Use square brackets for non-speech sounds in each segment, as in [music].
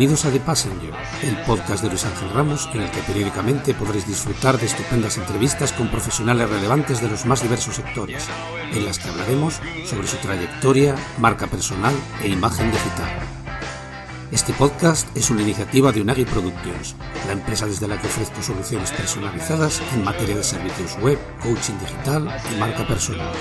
Bienvenidos a The Passenger, el podcast de Luis Ángel Ramos en el que periódicamente podréis disfrutar de estupendas entrevistas con profesionales relevantes de los más diversos sectores, en las que hablaremos sobre su trayectoria, marca personal e imagen digital. Este podcast es una iniciativa de Unagi Productions, la empresa desde la que ofrezco soluciones personalizadas en materia de servicios web, coaching digital y marca personal.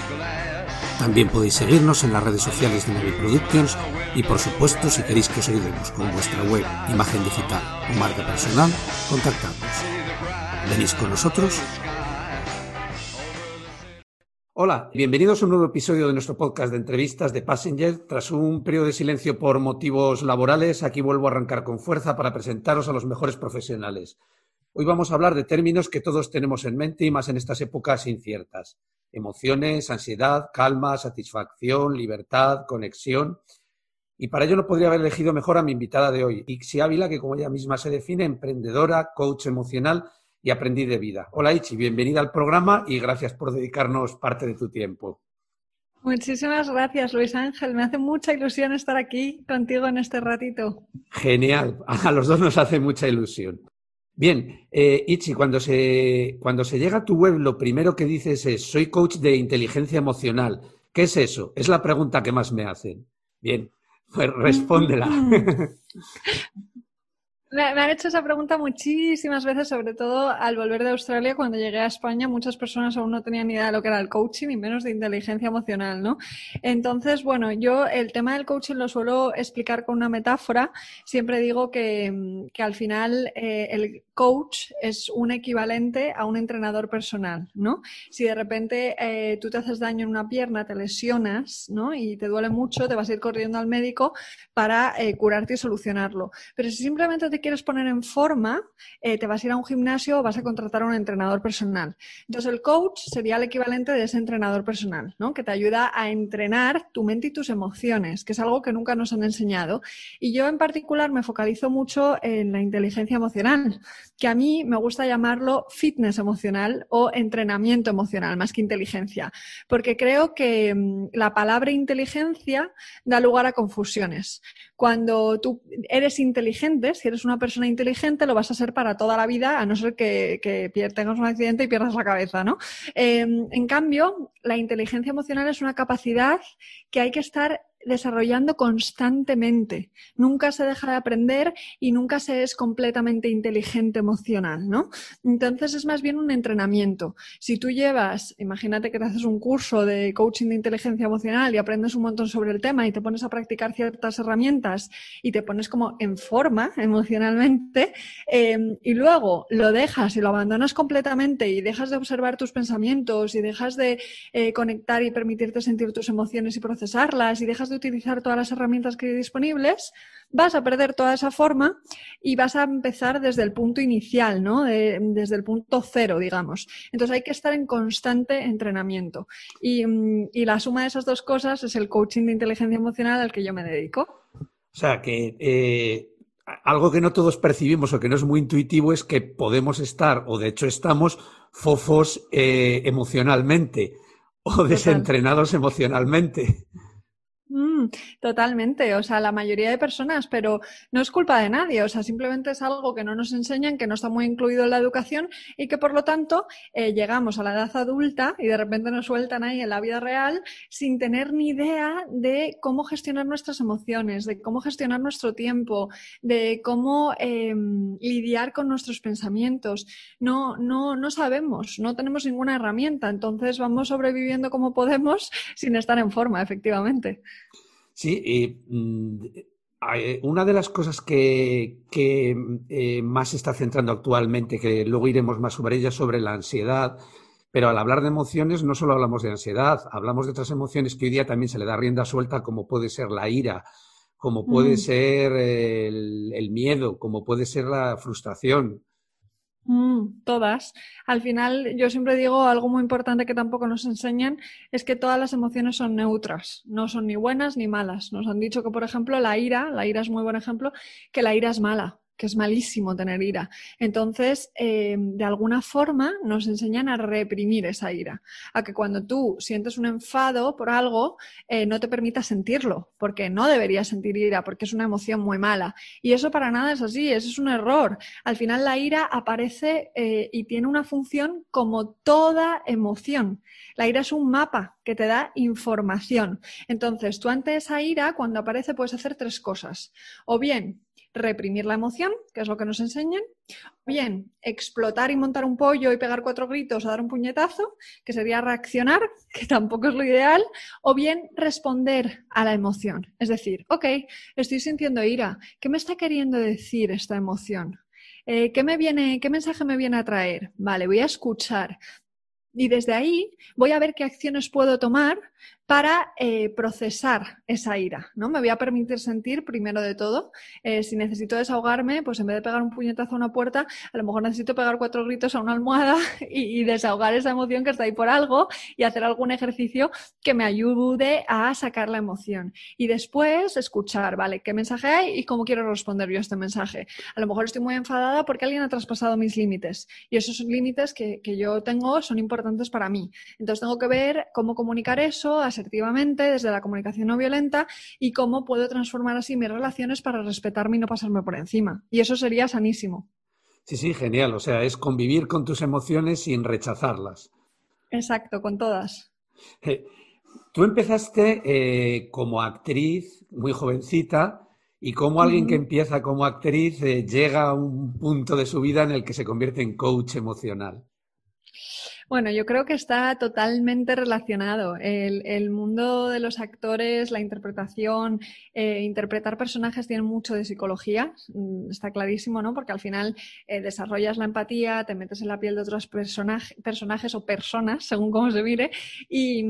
También podéis seguirnos en las redes sociales de Navi Productions y por supuesto si queréis que os ayudemos con vuestra web, imagen digital o marca personal, contactadnos. ¿Venís con nosotros? Hola, bienvenidos a un nuevo episodio de nuestro podcast de entrevistas de Passenger. Tras un periodo de silencio por motivos laborales, aquí vuelvo a arrancar con fuerza para presentaros a los mejores profesionales. Hoy vamos a hablar de términos que todos tenemos en mente y más en estas épocas inciertas emociones, ansiedad, calma, satisfacción, libertad, conexión. Y para ello no podría haber elegido mejor a mi invitada de hoy, Ixi Ávila, que como ella misma se define, emprendedora, coach emocional y aprendiz de vida. Hola Ichi, bienvenida al programa y gracias por dedicarnos parte de tu tiempo. Muchísimas gracias, Luis Ángel. Me hace mucha ilusión estar aquí contigo en este ratito. Genial. [laughs] A los dos nos hace mucha ilusión. Bien, eh, Ichi, cuando se, cuando se llega a tu web, lo primero que dices es, soy coach de inteligencia emocional. ¿Qué es eso? Es la pregunta que más me hacen. Bien, pues respóndela. [laughs] [laughs] Me, han hecho esa pregunta muchísimas veces, sobre todo al volver de Australia. Cuando llegué a España, muchas personas aún no tenían ni idea de lo que era el coaching y menos de inteligencia emocional, ¿no? Entonces, bueno, yo el tema del coaching lo suelo explicar con una metáfora. Siempre digo que, que al final eh, el coach es un equivalente a un entrenador personal, ¿no? Si de repente eh, tú te haces daño en una pierna, te lesionas, ¿no? Y te duele mucho, te vas a ir corriendo al médico para eh, curarte y solucionarlo. Pero si simplemente te quieres poner en forma, eh, te vas a ir a un gimnasio o vas a contratar a un entrenador personal. Entonces, el coach sería el equivalente de ese entrenador personal, ¿no? Que te ayuda a entrenar tu mente y tus emociones, que es algo que nunca nos han enseñado. Y yo en particular me focalizo mucho en la inteligencia emocional, que a mí me gusta llamarlo fitness emocional o entrenamiento emocional, más que inteligencia, porque creo que mm, la palabra inteligencia da lugar a confusiones. Cuando tú eres inteligente, si eres una persona inteligente, lo vas a ser para toda la vida, a no ser que, tengas un accidente y pierdas la cabeza, ¿no? Em, en cambio, la inteligencia emocional es una capacidad que hay que estar desarrollando constantemente. Nunca se deja de aprender y nunca se es completamente inteligente emocional, ¿no? Entonces es más bien un entrenamiento. Si tú llevas, imagínate que te haces un curso de coaching de inteligencia emocional y aprendes un montón sobre el tema y te pones a practicar ciertas herramientas y te pones como en forma emocionalmente em, y luego lo dejas y lo abandonas completamente y dejas de observar tus pensamientos y dejas de eh, conectar y permitirte sentir tus emociones y procesarlas y dejas de utilizar todas las herramientas que hay disponibles, vas a perder toda esa forma y vas a empezar desde el punto inicial, ¿no? desde el punto cero, digamos. Entonces hay que estar en constante entrenamiento. Y, mm, la suma de esas dos cosas es el coaching de inteligencia emocional al que yo me dedico. O sea, que eh, algo que no todos percibimos o que no es muy intuitivo es que podemos estar, o de hecho estamos, fofos eh, emocionalmente o desentrenados emocionalmente. [laughs] Totalmente, o sea, la mayoría de personas, pero no es culpa de nadie, o sea, simplemente es algo que no nos enseñan, que no está muy incluido en la educación y que por lo tanto eh, llegamos a la edad adulta y de repente nos sueltan ahí en la vida real sin tener ni idea de cómo gestionar nuestras emociones, de cómo gestionar nuestro tiempo, de cómo em, lidiar con nuestros pensamientos. No, no, no sabemos, no tenemos ninguna herramienta, entonces vamos sobreviviendo como podemos [laughs] sin estar en forma, efectivamente. Sí, y mm, una de las cosas que, eh, más se está centrando actualmente, que luego iremos más sobre ella, sobre la ansiedad, pero al hablar de emociones no solo hablamos de ansiedad, hablamos de otras emociones que hoy día también se le da rienda suelta, como puede ser la ira, como puede mm. ser el, miedo, como puede ser la frustración. Mm, todas. Al final, yo siempre digo algo muy importante que tampoco nos enseñan, es que todas las emociones son neutras, no son ni buenas ni malas. Nos han dicho que, por ejemplo, la ira, la ira es muy buen ejemplo, que la ira es mala que es malísimo tener ira. Entonces, eh, de alguna forma nos enseñan a reprimir esa ira, a que cuando tú sientes un enfado por algo, eh, no te permitas sentirlo, porque no deberías sentir ira, porque es una emoción muy mala. Y eso para nada es así, eso es un error. Al final la ira aparece eh, y tiene una función como toda emoción. La ira es un mapa que te da información. Entonces, tú ante esa ira, cuando aparece, puedes hacer tres cosas. O bien reprimir la emoción, que es lo que nos enseñan, o bien explotar y montar un pollo y pegar cuatro gritos o dar un puñetazo, que sería reaccionar, [laughs] que tampoco es lo ideal, o bien responder a la emoción. Es decir, ok, estoy sintiendo ira, ¿qué me está queriendo decir esta emoción? Eh, ¿qué, me viene, ¿Qué mensaje me viene a traer? Vale, voy a escuchar. Y desde ahí voy a ver qué acciones puedo tomar para eh, procesar esa ira, ¿no? Me voy a permitir sentir, primero de todo, eh, si necesito desahogarme, pues en vez de pegar un puñetazo a una puerta, a lo mejor necesito pegar cuatro gritos a una almohada [laughs] y, desahogar esa emoción que está ahí por algo y hacer algún ejercicio que me ayude a sacar la emoción. Y después escuchar, ¿vale? ¿Qué mensaje hay y cómo quiero responder yo a este mensaje? A lo mejor estoy muy enfadada porque alguien ha traspasado mis límites y esos límites que, que yo tengo son importantes para mí. Entonces tengo que ver cómo comunicar eso, asertivamente desde la comunicación no violenta y cómo puedo transformar así mis relaciones para respetarme y no pasarme por encima. Y eso sería sanísimo. Sí, sí, genial. O sea, es convivir con tus emociones sin rechazarlas. Exacto, con todas. Eh, tú empezaste eh, como actriz muy jovencita y como alguien que empieza como actriz eh, llega a un punto de su vida en el que se convierte en coach emocional. Bueno, yo creo que está totalmente relacionado. El, mundo de los actores, la interpretación, eh, interpretar personajes tiene mucho de psicología, mm, está clarísimo, ¿no? Porque al final eh, desarrollas la empatía, te metes en la piel de otros personajes o personas, según cómo se mire, y,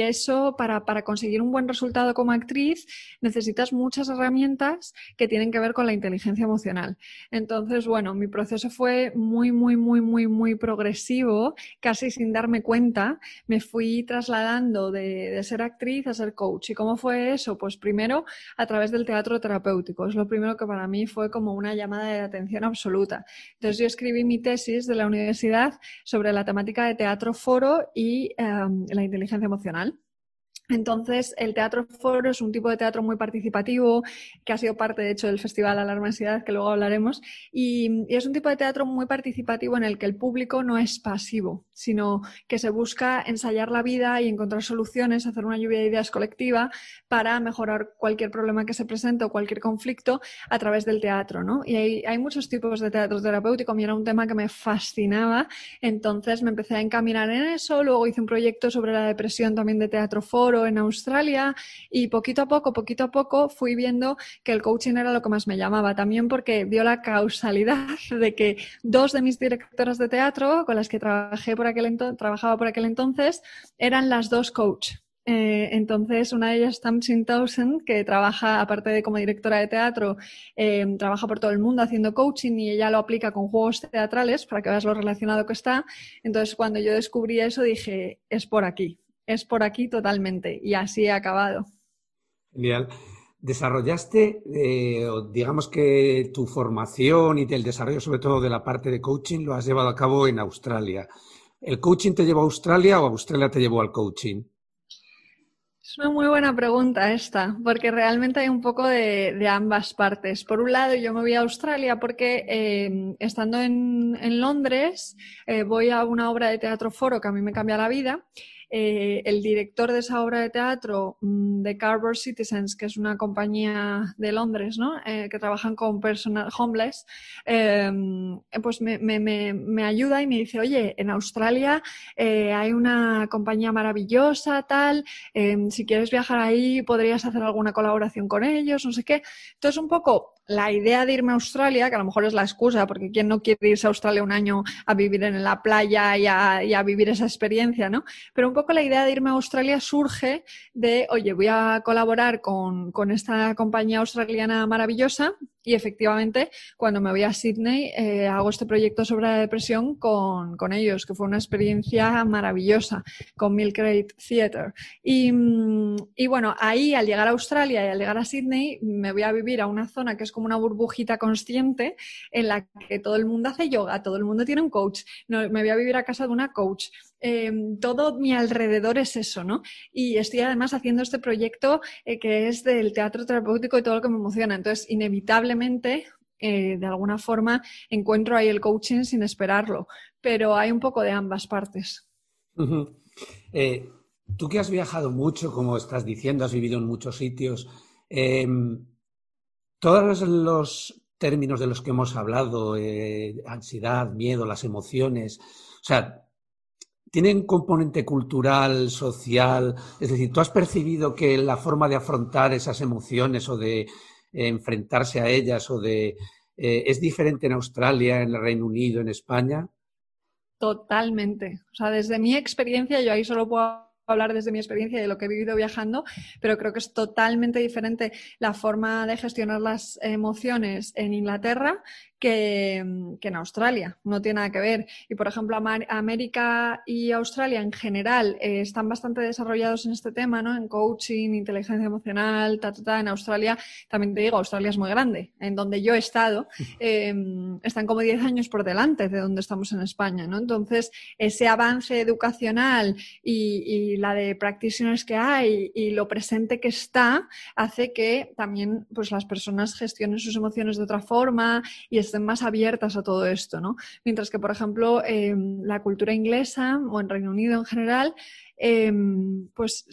eso para, para conseguir un buen resultado como actriz necesitas muchas herramientas que tienen que ver con la inteligencia emocional. Entonces, bueno, mi proceso fue muy, muy, muy, muy, muy progresivo casi sin darme cuenta, me fui trasladando de, ser actriz a ser coach. ¿Y cómo fue eso? Pues primero a través del teatro terapéutico. Es lo primero que para mí fue como una llamada de atención absoluta. Entonces yo escribí mi tesis de la universidad sobre la temática de teatro foro y em, la inteligencia emocional. Entonces, el teatro foro es un tipo de teatro muy participativo, que ha sido parte, de hecho, del Festival Alarma Ansiedad, que luego hablaremos, y, es un tipo de teatro muy participativo en el que el público no es pasivo, sino que se busca ensayar la vida y encontrar soluciones, hacer una lluvia de ideas colectiva para mejorar cualquier problema que se presente o cualquier conflicto a través del teatro, ¿no? Y hay, hay muchos tipos de teatro terapéutico, mí era un tema que me fascinaba, entonces me empecé a encaminar en eso, luego hice un proyecto sobre la depresión también de teatro foro, en Australia y poquito a poco, poquito a poco fui viendo que el coaching era lo que más me llamaba. También porque dio la causalidad [laughs] de que dos de mis directoras de teatro con las que trabajé aquel trabajaba por aquel entonces eran las dos coach. Eh, entonces, una de ellas, Tamsin Townsend, que trabaja, aparte de como directora de teatro, eh, trabaja por todo el mundo haciendo coaching y ella lo aplica con juegos teatrales para que veas lo relacionado que está. Entonces, cuando yo descubrí eso, dije, es por aquí es por aquí totalmente y así he acabado. Genial. Desarrollaste, eh, digamos que tu formación y el desarrollo sobre todo de la parte de coaching lo has llevado a cabo en Australia. ¿El coaching te llevó a Australia o Australia te llevó al coaching? Es una muy buena pregunta esta, porque realmente hay un poco de, ambas partes. Por un lado, yo me voy a Australia porque eh, estando en, Londres eh, voy a una obra de teatro foro que a mí me cambia la vida eh, el director de esa obra de teatro mm, de Cardboard Citizens, que es una compañía de Londres, ¿no? Eh, que trabajan con personas homeless, em, pues me, ayuda y me dice, oye, en Australia eh, hay una compañía maravillosa, tal, em, si quieres viajar ahí podrías hacer alguna colaboración con ellos, no sé qué. Entonces, un poco la idea de irme a Australia, que a lo mejor es la excusa, porque ¿quién no quiere irse a Australia un año a vivir en la playa y a, vivir esa experiencia, ¿no? Pero un poco la idea de irme a Australia surge de, oye, voy a colaborar con, esta compañía australiana maravillosa Y efectivamente, cuando me voy a Sydney, eh, hago este proyecto sobre la depresión con, ellos, que fue una experiencia maravillosa con Milk Crate Theatre. Y, mm, y, bueno, ahí al llegar a Australia y al llegar a Sydney, me voy a vivir a una zona que es como una burbujita consciente en la que todo el mundo hace yoga, todo el mundo tiene un coach. No, me voy a vivir a casa de una coach. Eh, todo mi alrededor es eso, ¿no? Y estoy además haciendo este proyecto eh, que es del teatro terapéutico y todo lo que me emociona. Entonces, inevitablemente, eh, de alguna forma, encuentro ahí el coaching sin esperarlo, pero hay un poco de ambas partes. Tú que has viajado mucho, como estás diciendo, has vivido en muchos sitios, em, todos los términos de los que hemos hablado, ansiedad, miedo, las emociones, o sea, ¿Tienen componente cultural, social? Es decir, ¿tú has percibido que la forma de afrontar esas emociones o de enfrentarse a ellas o de eh, es diferente en Australia, en el Reino Unido, en España? Totalmente. O sea, desde mi experiencia, yo ahí solo puedo hablar desde mi experiencia y de lo que he vivido viajando, pero creo que es totalmente diferente la forma de gestionar las emociones en Inglaterra que, en Australia, no tiene nada que ver. Y por ejemplo, América y Australia en general eh, están bastante desarrollados en este tema, ¿no? En coaching, inteligencia emocional, ta, ta, ta. En Australia, también te digo, Australia es muy grande. En donde yo he estado, em, están como 10 años por delante de donde estamos en España, ¿no? Entonces, ese avance educacional y, la de practitioners que hay y lo presente que está, hace que también pues, las personas gestionen sus emociones de otra forma y más abiertas a todo esto, ¿no? Mientras que, por ejemplo, em, la cultura inglesa o en Reino Unido en general Em, pues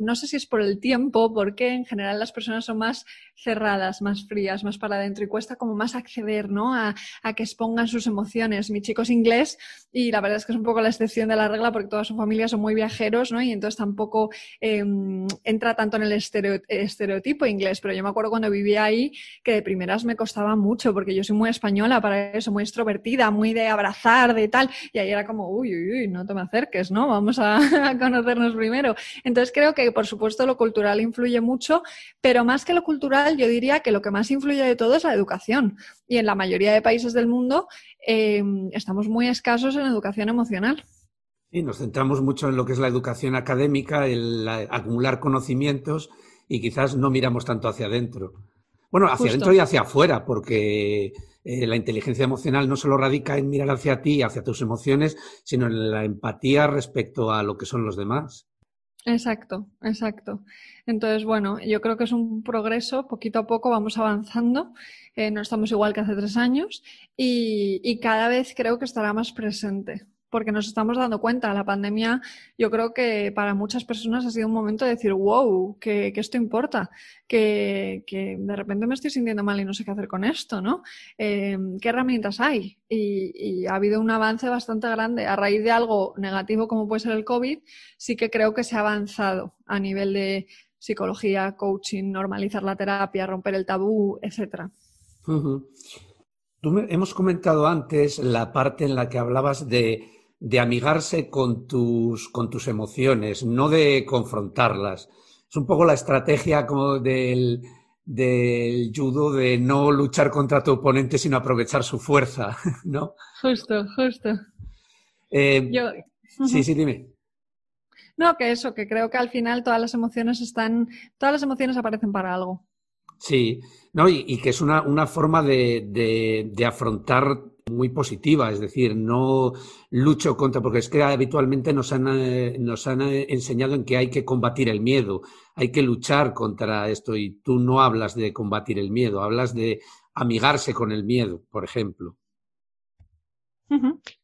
no sé si es por el tiempo, porque en general las personas son más cerradas, más frías, más para adentro y cuesta como más acceder ¿no? a, que expongan sus emociones. Mi chico es inglés y la verdad es que es un poco la excepción de la regla porque toda su familia son muy viajeros ¿no? y entonces tampoco em, entra tanto en el estereotipo inglés. Pero yo me acuerdo cuando vivía ahí que de primeras me costaba mucho porque yo soy muy española para eso, muy extrovertida, muy de abrazar, de tal. Y ahí era como, uy, uy, uy, no te me acerques, ¿no? Vamos a [laughs] conocernos primero. Entonces creo que, por supuesto, lo cultural influye mucho, pero más que lo cultural, yo diría que lo que más influye de todo es la educación. Y en la mayoría de países del mundo eh, estamos muy escasos en educación emocional. Y nos centramos mucho en lo que es la educación académica, el acumular conocimientos y quizás no miramos tanto hacia adentro. Bueno, hacia adentro y hacia afuera, porque eh, la inteligencia emocional no solo radica en mirar hacia ti, hacia tus emociones, sino en la empatía respecto a lo que son los demás. Exacto, exacto. Entonces, bueno, yo creo que es un progreso, poquito a poco vamos avanzando, eh, no estamos igual que hace tres años y cada vez creo que estará más presente porque nos estamos dando cuenta. La pandemia, yo creo que para muchas personas ha sido un momento de decir, wow, que, esto importa, que, de repente me estoy sintiendo mal y no sé qué hacer con esto, ¿no? Eh, ¿Qué herramientas hay? Y, ha habido un avance bastante grande. A raíz de algo negativo como puede ser el COVID, sí que creo que se ha avanzado a nivel de psicología, coaching, normalizar la terapia, romper el tabú, etcétera. hemos comentado antes la parte en la que hablabas de de amigarse con tus, con tus emociones, no de confrontarlas. Es un poco la estrategia como del, del judo de no luchar contra tu oponente, sino aprovechar su fuerza, [laughs] ¿no? Justo, justo. Eh, sí, sí, dime. No, que eso, que creo que al final todas las emociones están, todas las emociones aparecen para algo. Sí, no, y, que es una, una forma de, de, de, afrontar muy positiva, es decir, no lucho contra, porque es que habitualmente nos han, eh, nos han eh, enseñado en que hay que combatir el miedo, hay que luchar contra esto y tú no hablas de combatir el miedo, hablas de amigarse con el miedo, por ejemplo.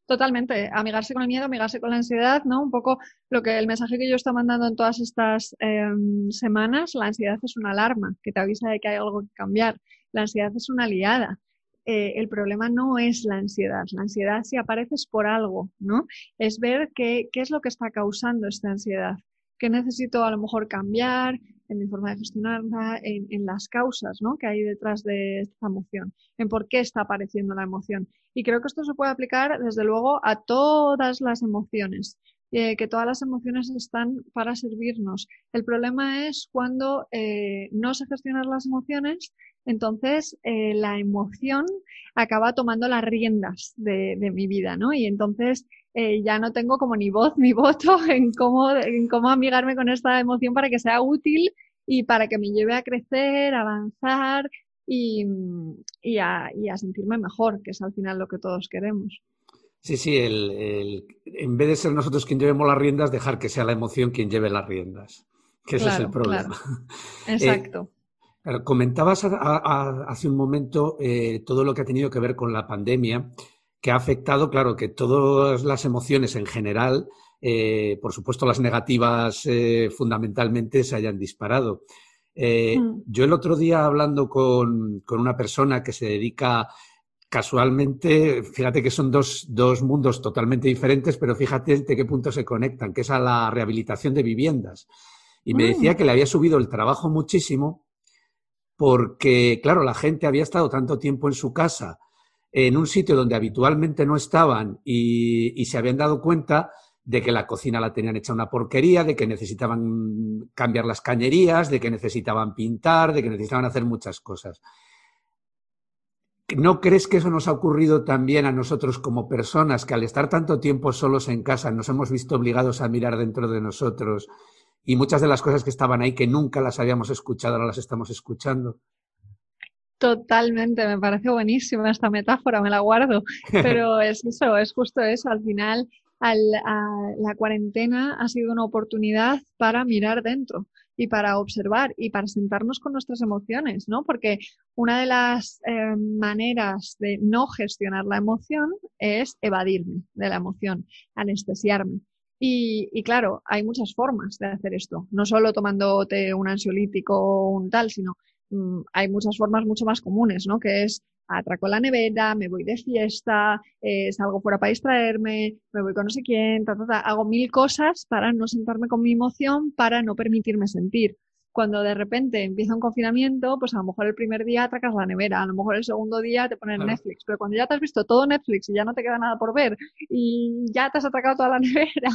Totalmente, amigarse con el miedo, amigarse con la ansiedad, ¿no? Un poco lo que el mensaje que yo estoy mandando en todas estas em, semanas, la ansiedad es una alarma que te avisa de que hay algo que cambiar. La ansiedad es una aliada. Eh, el problema no es la ansiedad. La ansiedad si apareces por algo, ¿no? Es ver qué, qué es lo que está causando esta ansiedad. ¿Qué necesito a lo mejor cambiar en mi forma de gestionarla, en, en, las causas ¿no? que hay detrás de esta emoción, en por qué está apareciendo la emoción. Y creo que esto se puede aplicar desde luego a todas las emociones. Eh, que todas las emociones están para servirnos. El problema es cuando eh, no sé gestionar las emociones, entonces eh, la emoción acaba tomando las riendas de, mi vida, ¿no? Y entonces ya no tengo como ni voz ni voto [laughs] en cómo, en cómo amigarme con esta emoción para que sea útil y para que me lleve a crecer, a avanzar y a sentirme mejor, que es al final lo que todos queremos. Sí, sí, el, en vez de ser nosotros quien llevemos las riendas, dejar que sea la emoción quien lleve las riendas, que ese es el problema. [laughs] Exacto. Eh, comentabas hace un momento eh, todo lo que ha tenido que ver con la pandemia, que ha afectado, claro, que todas las emociones en general, eh, por supuesto las negativas fundamentalmente, se hayan disparado. Mm. Yo el otro día hablando con, con, una persona que se dedica casualmente, fíjate que son dos, mundos totalmente diferentes, pero fíjate de qué punto se conectan, que es a la rehabilitación de viviendas. Y me decía mm. que le había subido el trabajo muchísimo porque, claro, la gente había estado tanto tiempo en su casa, en un sitio donde habitualmente no estaban y, y se habían dado cuenta de que la cocina la tenían hecha una porquería, de que necesitaban cambiar las cañerías, de que necesitaban pintar, de que necesitaban hacer muchas cosas. ¿No crees que eso nos ha ocurrido también a nosotros como personas, que al estar tanto tiempo solos en casa nos hemos visto obligados a mirar dentro de nosotros y muchas de las cosas que estaban ahí que nunca las habíamos escuchado ahora las estamos escuchando? Totalmente, me parece buenísima esta metáfora, me la guardo, [laughs] pero es eso, es justo eso, al final la cuarentena ha sido una oportunidad para mirar dentro y para observar y para sentarnos con nuestras emociones, ¿no? Porque una de las eh, maneras de no gestionar la emoción es evadirme de la emoción, anestesiarme. Y, y, claro, hay muchas formas de hacer esto, no solo tomándote un ansiolítico o un tal, sino mm, hay muchas formas mucho más comunes, ¿no? Que es atraco la nevera, me voy de fiesta, eh, salgo fuera para distraerme, me voy con no sé quién, hago mil cosas para no sentarme con mi emoción, para no permitirme sentir. Cuando de repente empieza un confinamiento, pues a lo mejor el primer día atracas la nevera, a lo mejor el segundo día te pones Netflix, pero cuando ya te has visto todo Netflix y ya no te queda nada por ver y ya te has atracado toda la [laughs] nevera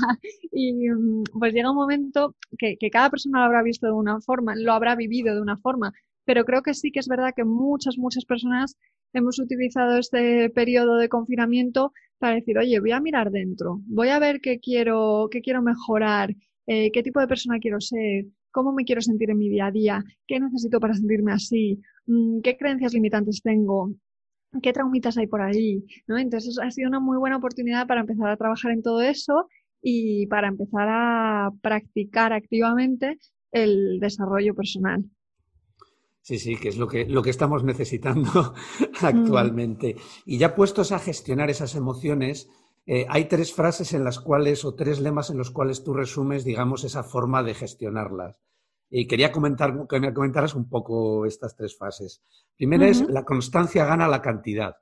y mm, pues llega un momento que, que cada persona lo habrá visto de una forma, lo habrá vivido de una forma, pero creo que sí que es verdad que muchas, muchas personas hemos utilizado este periodo de confinamiento para decir, oye, voy a mirar dentro, voy a ver qué quiero, qué quiero mejorar, eh, qué tipo de persona quiero ser, cómo me quiero sentir en mi día a día, qué necesito para sentirme así, mm, qué creencias limitantes tengo, qué traumitas hay por ahí, ¿no? Entonces ha sido una muy buena oportunidad para empezar a trabajar en todo eso y para empezar a practicar activamente el desarrollo personal. Sí, sí, que es lo que, lo que estamos necesitando [laughs] actualmente. Y ya puestos a gestionar esas emociones, eh, hay tres frases en las cuales, o tres lemas en los cuales tú resumes, digamos, esa forma de gestionarlas. Y quería comentar, que me comentaras un poco estas tres fases. Primera es la constancia gana la cantidad.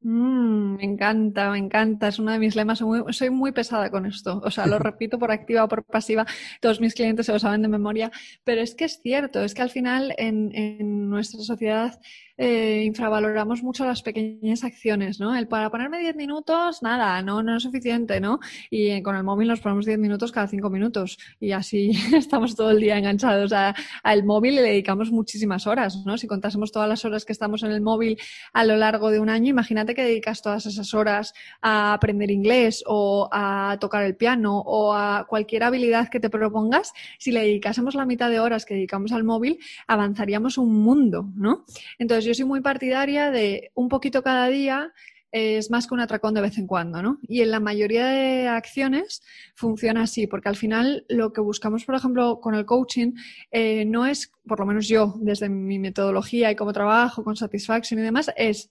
Mm, me encanta, me encanta. Es uno de mis lemas. Soy muy, pesada con esto. O sea, lo [laughs] repito por activa o por pasiva. Todos mis clientes se lo saben de memoria. Pero es que es cierto. Es que al final en, en nuestra sociedad eh, infravaloramos mucho las pequeñas acciones, ¿no? El para ponerme 10 minutos, nada, no, no es suficiente, ¿no? Y con el móvil nos ponemos 10 minutos cada 5 minutos y así [laughs] estamos todo el día enganchados al móvil y le dedicamos muchísimas horas, ¿no? Si contásemos todas las horas que estamos en el móvil a lo largo de un año, imagínate que dedicas todas esas horas a aprender inglés o a tocar el piano o a cualquier habilidad que te propongas. Si le dedicásemos la mitad de horas que dedicamos al móvil, avanzaríamos un mundo, ¿no? Entonces, yo soy muy partidaria de un poquito cada día es más que un atracón de vez en cuando, ¿no? Y en la mayoría de acciones funciona así, porque al final lo que buscamos, por ejemplo, con el coaching, eh, no es, por lo menos yo, desde mi metodología y cómo trabajo con Satisfaction y demás, es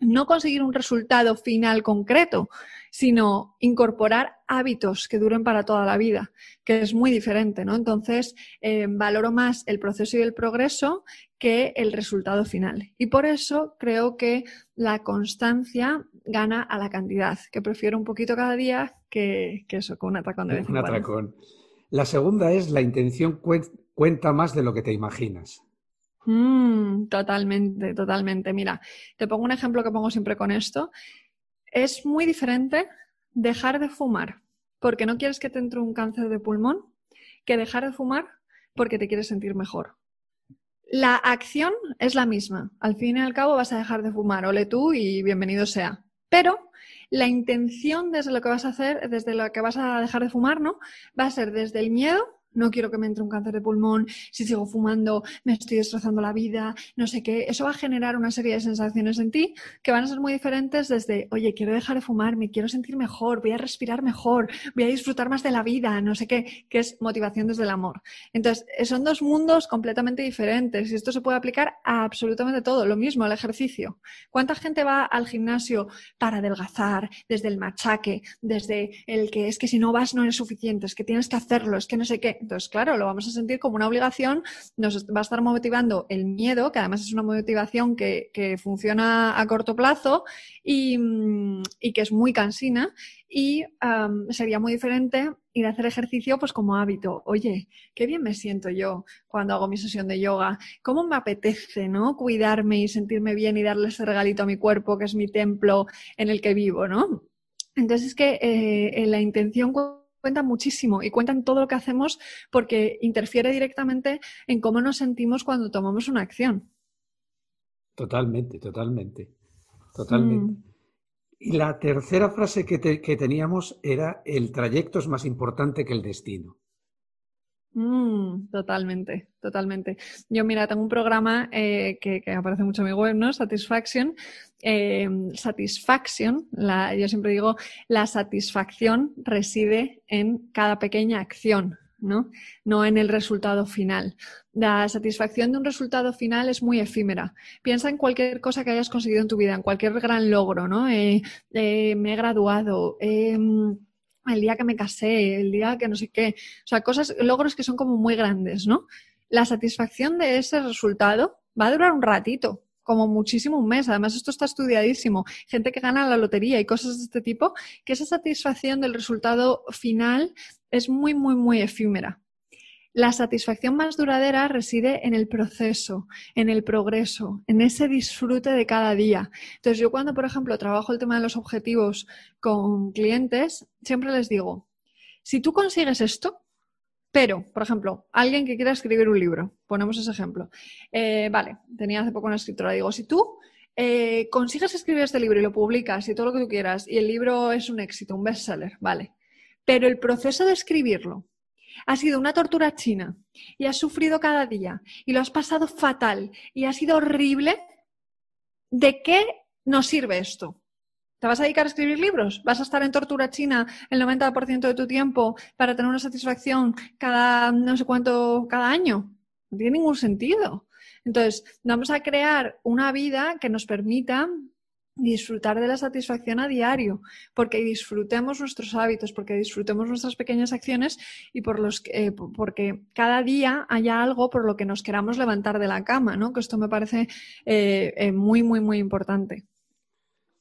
no conseguir un resultado final concreto, sino incorporar hábitos que duren para toda la vida, que es muy diferente, ¿no? Entonces, eh, valoro más el proceso y el progreso que el resultado final. Y por eso creo que la constancia gana a la cantidad, que prefiero un poquito cada día que, eso, con un atracón de vez en cuando. La segunda es la intención cuenta más de lo que te imaginas. Mm, totalmente, totalmente. Mira, te pongo un ejemplo que pongo siempre con esto. Es muy diferente dejar de fumar porque no quieres que te entre un cáncer de pulmón que dejar de fumar porque te quieres sentir mejor. La acción es la misma. Al fin y al cabo vas a dejar de fumar, ole tú y bienvenido sea. Pero la intención desde lo que vas a hacer, desde lo que vas a dejar de fumar, ¿no? Va a ser desde el miedo no quiero que me entre un cáncer de pulmón, si sigo fumando me estoy destrozando la vida, no sé qué. Eso va a generar una serie de sensaciones en ti que van a ser muy diferentes desde, oye, quiero dejar de fumar, me quiero sentir mejor, voy a respirar mejor, voy a disfrutar más de la vida, no sé qué, que es motivación desde el amor. Entonces, son dos mundos completamente diferentes y esto se puede aplicar a absolutamente todo. Lo mismo, el ejercicio. ¿Cuánta gente va al gimnasio para adelgazar, desde el machaque, desde el que es que si no vas no eres suficiente, es que tienes que hacerlo, es que no sé qué? Entonces, claro, lo vamos a sentir como una obligación, nos va a estar motivando el miedo, que además es una motivación que, funciona a corto plazo y, que es muy cansina. Y sería muy diferente ir a hacer ejercicio pues como hábito. Oye, qué bien me siento yo cuando hago mi sesión de yoga. ¿Cómo me apetece, no? Cuidarme y sentirme bien y darle ese regalito a mi cuerpo, que es mi templo en el que vivo, ¿no? Entonces es que eh, la intención cuentan muchísimo y cuentan todo lo que hacemos porque interfiere directamente en cómo nos sentimos cuando tomamos una acción. Totalmente, totalmente, totalmente. Mm. Y la tercera frase que, que teníamos era el trayecto es más importante que el destino. Mm, totalmente, totalmente. Yo, mira, tengo un programa eh, que, aparece mucho en mi web, ¿no? Satisfaction. Eh, satisfaction, yo siempre digo, la satisfacción reside en cada pequeña acción, ¿no? No en el resultado final. La satisfacción de un resultado final es muy efímera. Piensa en cualquier cosa que hayas conseguido en tu vida, en cualquier gran logro, ¿no? Eh, me he graduado, el día que me casé, el día que no sé qué. O sea, cosas, logros que son como muy grandes, ¿no? La satisfacción de ese resultado va a durar un ratito, como muchísimo un mes. Además, esto está estudiadísimo. Gente que gana la lotería y cosas de este tipo, que esa satisfacción del resultado final es muy, muy, muy efímera. La satisfacción más duradera reside en el proceso, en el progreso, en ese disfrute de cada día. Entonces, yo cuando, por ejemplo, trabajo el tema de los objetivos con clientes, siempre les digo, si tú consigues esto, pero, por ejemplo, alguien que quiera escribir un libro, ponemos ese ejemplo. Eh, vale, tenía hace poco una escritora, digo, si tú eh, consigues escribir este libro y lo publicas y todo lo que tú quieras, y el libro es un éxito, un bestseller, vale, pero el proceso de escribirlo ha sido una tortura china y has sufrido cada día y lo has pasado fatal y ha sido horrible, ¿de qué nos sirve esto? ¿Te vas a dedicar a escribir libros? ¿Vas a estar en tortura china el 90% de tu tiempo para tener una satisfacción cada no sé cuánto, cada año? No tiene ningún sentido. Entonces, vamos a crear una vida que nos permita disfrutar de la satisfacción a diario, porque disfrutemos nuestros hábitos, porque disfrutemos nuestras pequeñas acciones y por los eh, porque cada día haya algo por lo que nos queramos levantar de la cama, ¿no? Que esto me parece eh, eh, muy, muy, muy importante.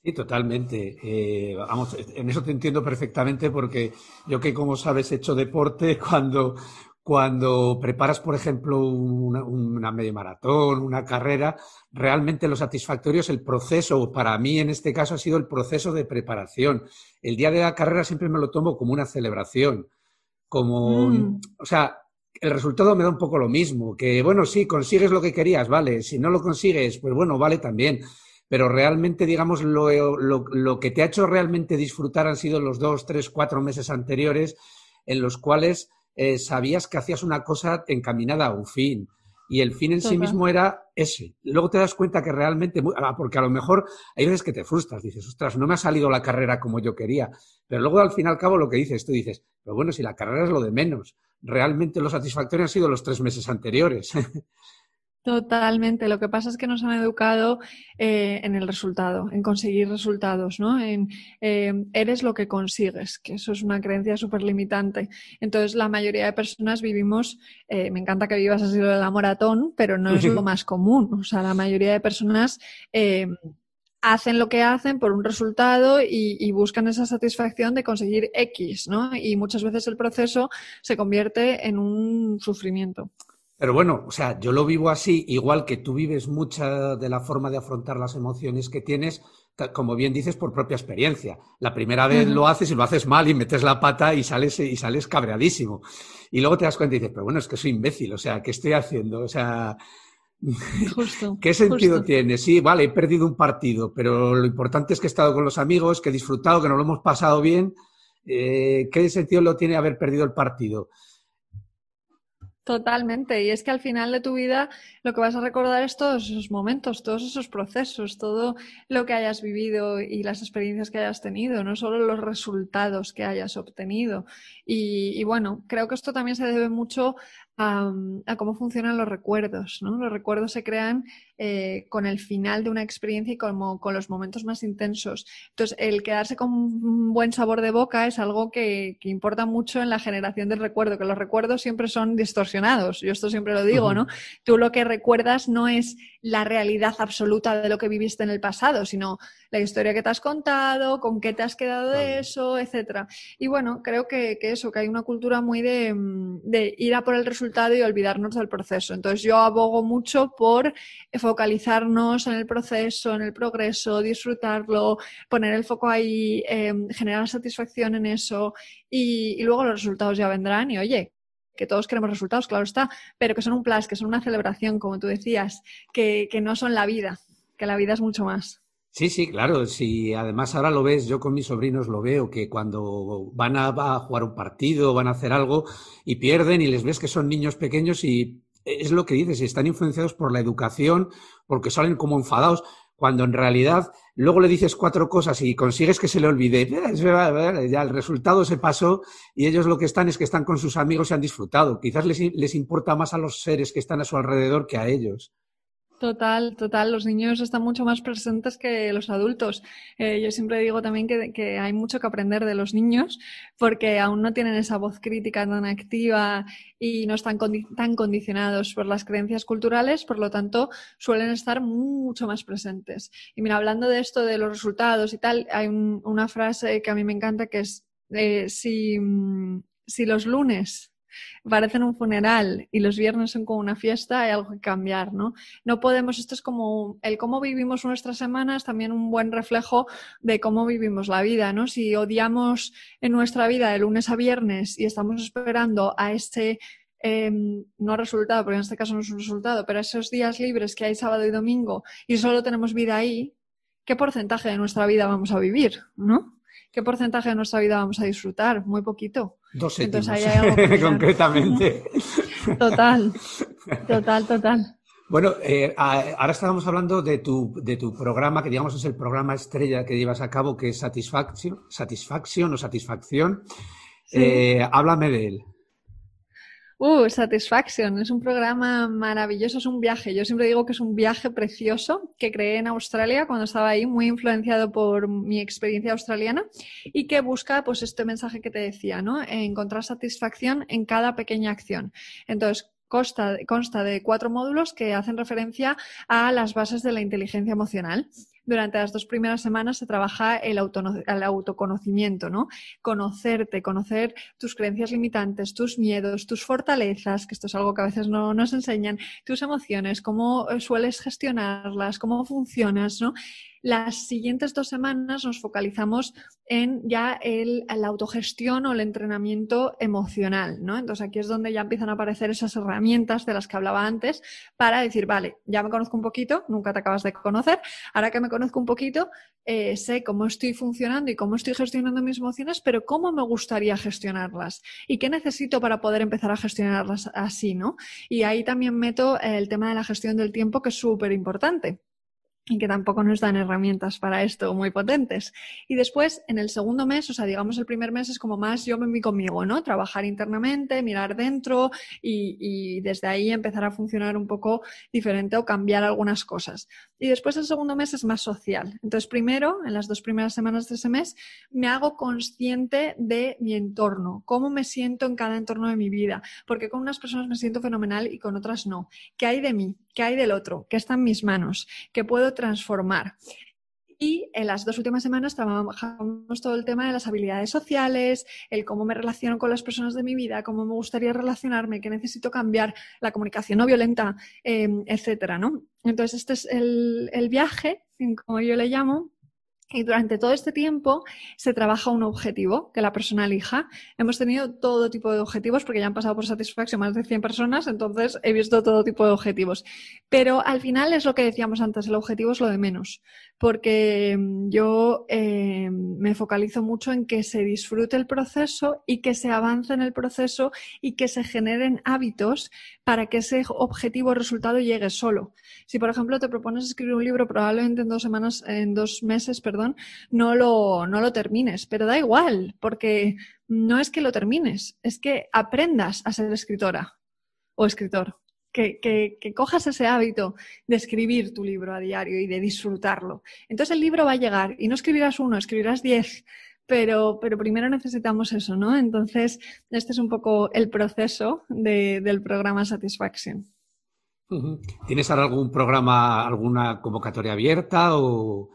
Sí, totalmente. vamos, en eso te entiendo perfectamente porque yo que como sabes he hecho deporte [laughs] cuando cuando preparas, por ejemplo, una, una media maratón, una carrera, realmente lo satisfactorio es el proceso. Para mí, en este caso, ha sido el proceso de preparación. El día de la carrera siempre me lo tomo como una celebración. Como, mm. o sea, el resultado me da un poco lo mismo. Que, bueno, sí, consigues lo que querías, vale. Si no lo consigues, pues bueno, vale también. Pero realmente, digamos, lo, lo, lo que te ha hecho realmente disfrutar han sido los dos, tres, cuatro meses anteriores en los cuales eh, sabías que hacías una cosa encaminada a un fin. Y el fin en sí mismo era ese. Luego te das cuenta que realmente, ah, porque a lo mejor hay veces que te frustras, dices, ostras, no me ha salido la carrera como yo quería. Pero luego al fin y al cabo lo que dices, tú dices, pero bueno, si la carrera es lo de menos, realmente lo satisfactorio han sido los tres meses anteriores. [laughs] Totalmente. Lo que pasa es que nos han educado eh, en el resultado, en conseguir resultados, ¿no? En eh, eres lo que consigues, que eso es una creencia súper limitante. Entonces, la mayoría de personas vivimos, eh, me encanta que vivas así lo de la maratón, pero no es lo más común. O sea, la mayoría de personas hacen lo que hacen por un resultado y, y, buscan esa satisfacción de conseguir X, ¿no? Y muchas veces el proceso se convierte en un sufrimiento. Pero bueno, o sea, yo lo vivo así, igual que tú vives mucha de la forma de afrontar las emociones que tienes, como bien dices, por propia experiencia. La primera vez lo haces y lo haces mal y metes la pata y sales, y sales cabreadísimo. Y luego te das cuenta y dices, pero bueno, es que soy imbécil, o sea, ¿qué estoy haciendo? O sea, [laughs] ¿qué sentido tiene? Sí, vale, he perdido un partido, pero lo importante es que he estado con los amigos, que he disfrutado, que nos lo hemos pasado bien. Eh, ¿Qué sentido lo tiene haber perdido el partido? Totalmente. Y es que al final de tu vida lo que vas a recordar es todos esos momentos, todos esos procesos, todo lo que hayas vivido y las experiencias que hayas tenido, no solo los resultados que hayas obtenido. Y, y bueno, creo que esto también se debe mucho a, cómo funcionan los recuerdos. ¿no? Los recuerdos se crean eh, con el final de una experiencia y como, con los momentos más intensos. Entonces, el quedarse con un buen sabor de boca es algo que, que, importa mucho en la generación del recuerdo, que los recuerdos siempre son distorsionados. Yo esto siempre lo digo, ¿no? Tú lo que recuerdas no es la realidad absoluta de lo que viviste en el pasado, sino la historia que te has contado, con qué te has quedado de eso, etcétera. Y bueno, creo que, que, eso, que hay una cultura muy de, de ir a por el resultado y olvidarnos del proceso. Entonces yo abogo mucho por focalizarnos en el proceso, en el progreso, disfrutarlo, poner el foco ahí, em, generar satisfacción en eso y, y luego los resultados ya vendrán y oye, que todos queremos resultados, claro está, pero que son un plus, que son una celebración, como tú decías, que, que no son la vida, que la vida es mucho más. Sí, sí, claro. Si además ahora lo ves, yo con mis sobrinos lo veo, que cuando van a, a, jugar un partido, van a hacer algo y pierden y les ves que son niños pequeños y es lo que dices, están influenciados por la educación, porque salen como enfadados, cuando en realidad luego le dices cuatro cosas y consigues que se le olvide, ya el resultado se pasó y ellos lo que están es que están con sus amigos y han disfrutado. Quizás les, les importa más a los seres que están a su alrededor que a ellos. Total, total. Los niños están mucho más presentes que los adultos. Eh, yo siempre digo también que, hay mucho que aprender de los niños porque aún no tienen esa voz crítica tan activa y no están tan condicionados por las creencias culturales, por lo tanto, suelen estar mucho más presentes. Y mira, hablando de esto, de los resultados y tal, hay un, una frase que a mí me encanta que es, eh, si, si los lunes parecen un funeral y los viernes son como una fiesta, hay algo que cambiar, ¿no? No podemos, esto es como el cómo vivimos nuestras semanas, también un buen reflejo de cómo vivimos la vida, ¿no? Si odiamos en nuestra vida de lunes a viernes y estamos esperando a este eh, no resultado, porque en este caso no es un resultado, pero esos días libres que hay sábado y domingo y solo tenemos vida ahí, ¿qué porcentaje de nuestra vida vamos a vivir? ¿No? ¿Qué porcentaje de nuestra vida vamos a disfrutar? Muy poquito. Dos Entonces, ahí hay algo [laughs] concretamente. Total, [laughs] total, total. Bueno, eh, ahora estábamos hablando de tu, de tu programa, que digamos es el programa estrella que llevas a cabo, que es Satisfaction, Satisfaction o Satisfacción. Sí. Eh, háblame de él. Uh, Satisfaction es un programa maravilloso, es un viaje. Yo siempre digo que es un viaje precioso que creé en Australia cuando estaba ahí, muy influenciado por mi experiencia australiana y que busca, pues, este mensaje que te decía, ¿no? Encontrar satisfacción en cada pequeña acción. Entonces, consta, consta de cuatro módulos que hacen referencia a las bases de la inteligencia emocional durante las dos primeras semanas se trabaja el, el, autoconocimiento, ¿no? Conocerte, conocer tus creencias limitantes, tus miedos, tus fortalezas, que esto es algo que a veces no nos enseñan, tus emociones, cómo eh, sueles gestionarlas, cómo funcionas, ¿no? Las siguientes dos semanas nos focalizamos en ya el, la autogestión o el entrenamiento emocional, ¿no? Entonces aquí es donde ya empiezan a aparecer esas herramientas de las que hablaba antes para decir, vale, ya me conozco un poquito, nunca te acabas de conocer, ahora que me conozco un poquito, eh, sé cómo estoy funcionando y cómo estoy gestionando mis emociones, pero cómo me gustaría gestionarlas y qué necesito para poder empezar a gestionarlas así, ¿no? Y ahí también meto el tema de la gestión del tiempo, que es súper importante y que tampoco nos dan herramientas para esto muy potentes. Y después, en el segundo mes, o sea, digamos el primer mes es como más yo me conmigo, ¿no? Trabajar internamente, mirar dentro y, y, desde ahí empezar a funcionar un poco diferente o cambiar algunas cosas. Y después el segundo mes es más social. Entonces, primero, en las dos primeras semanas de ese mes, me hago consciente de mi entorno, cómo me siento en cada entorno de mi vida, porque con unas personas me siento fenomenal y con otras no. ¿Qué hay de mí? ¿Qué hay del otro? ¿Qué está en mis manos? ¿Qué puedo transformar? Y en las dos últimas semanas trabajamos todo el tema de las habilidades sociales, el cómo me relaciono con las personas de mi vida, cómo me gustaría relacionarme, qué necesito cambiar, la comunicación no violenta, em, etcétera, ¿no? Entonces, este es el viaje, como yo le llamo, y durante todo este tiempo se trabaja un objetivo que la persona elija. Hemos tenido todo tipo de objetivos porque ya han pasado por satisfacción más de 100 personas, entonces he visto todo tipo de objetivos. Pero al final es lo que decíamos antes, el objetivo es lo de menos, porque mm, yo eh, me focalizo mucho en que se disfrute el proceso y que se avance en el proceso y que se generen hábitos para que ese objetivo o resultado llegue solo. Si, por ejemplo, te propones escribir un libro, probablemente en dos semanas, en dos meses, perdón, no lo, no lo termines, pero da igual, porque no es que lo termines, es que aprendas a ser escritora o escritor. Que, que, cojas ese hábito de escribir tu libro a diario y de disfrutarlo. Entonces el libro va a llegar y no escribirás uno, escribirás diez, pero, pero primero necesitamos eso, ¿no? Entonces, este es un poco el proceso de, del programa Satisfaction. ¿Tienes algún programa, alguna convocatoria abierta o,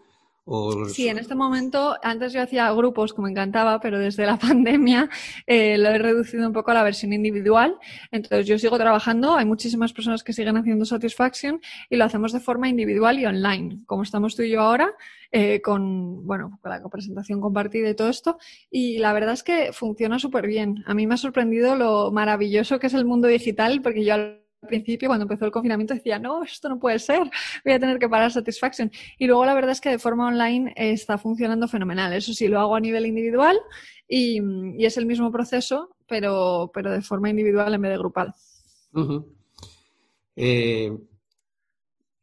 Sí, en este momento, antes yo hacía grupos, como me encantaba, pero desde la [laughs] pandemia eh, lo he reducido un poco a la versión individual. Entonces yo sigo trabajando, hay muchísimas personas que siguen haciendo Satisfaction y lo hacemos de forma individual y online, como estamos tú y yo ahora, eh, con, bueno, con la presentación compartida y todo esto. Y la verdad es que funciona súper bien. A mí me ha sorprendido lo maravilloso que es el mundo digital, porque yo al principio, cuando empezó el confinamiento, decía, no, esto no puede ser, voy a tener que parar Satisfaction. Y luego la verdad es que de forma online está funcionando fenomenal. Eso sí, lo hago a nivel individual y, es el mismo proceso, pero, pero, de forma individual en vez de grupal. Eh,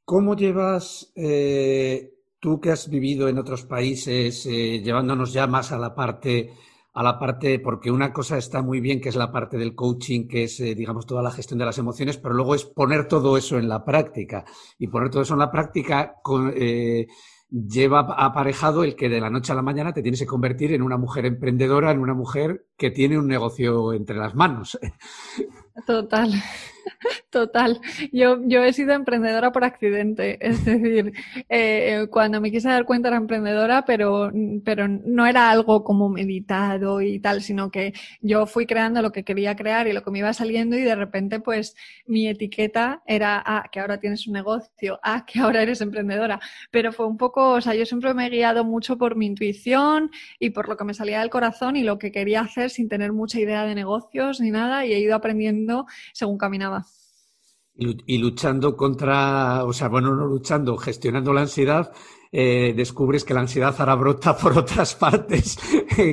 ¿Cómo llevas eh, tú que has vivido en otros países, eh, llevándonos ya más a la parte a la parte, porque una cosa está muy bien, que es la parte del coaching, que es, eh, digamos, toda la gestión de las emociones, pero luego es poner todo eso en la práctica. Y poner todo eso en la práctica eh, lleva aparejado el que de la noche a la mañana te tienes que convertir en una mujer emprendedora, en una mujer que tiene un negocio entre las manos. Total. [laughs] Total. Yo, yo he sido emprendedora por accidente. [laughs] Es decir, eh, cuando me quise dar cuenta era emprendedora, pero, pero no era algo como meditado y tal, sino que yo fui creando lo que quería crear y lo que me iba saliendo y de repente pues mi etiqueta era, ah, que ahora tienes un negocio, ah, que ahora eres emprendedora. Pero fue un poco, o sea, yo siempre me he guiado mucho por mi intuición y por lo que me salía del corazón y lo que quería hacer sin tener mucha idea de negocios ni nada y he ido aprendiendo según caminaba. Y, luchando contra, o sea, bueno, no luchando, gestionando la ansiedad, eh, descubres que la ansiedad ahora brota por otras [laughs] partes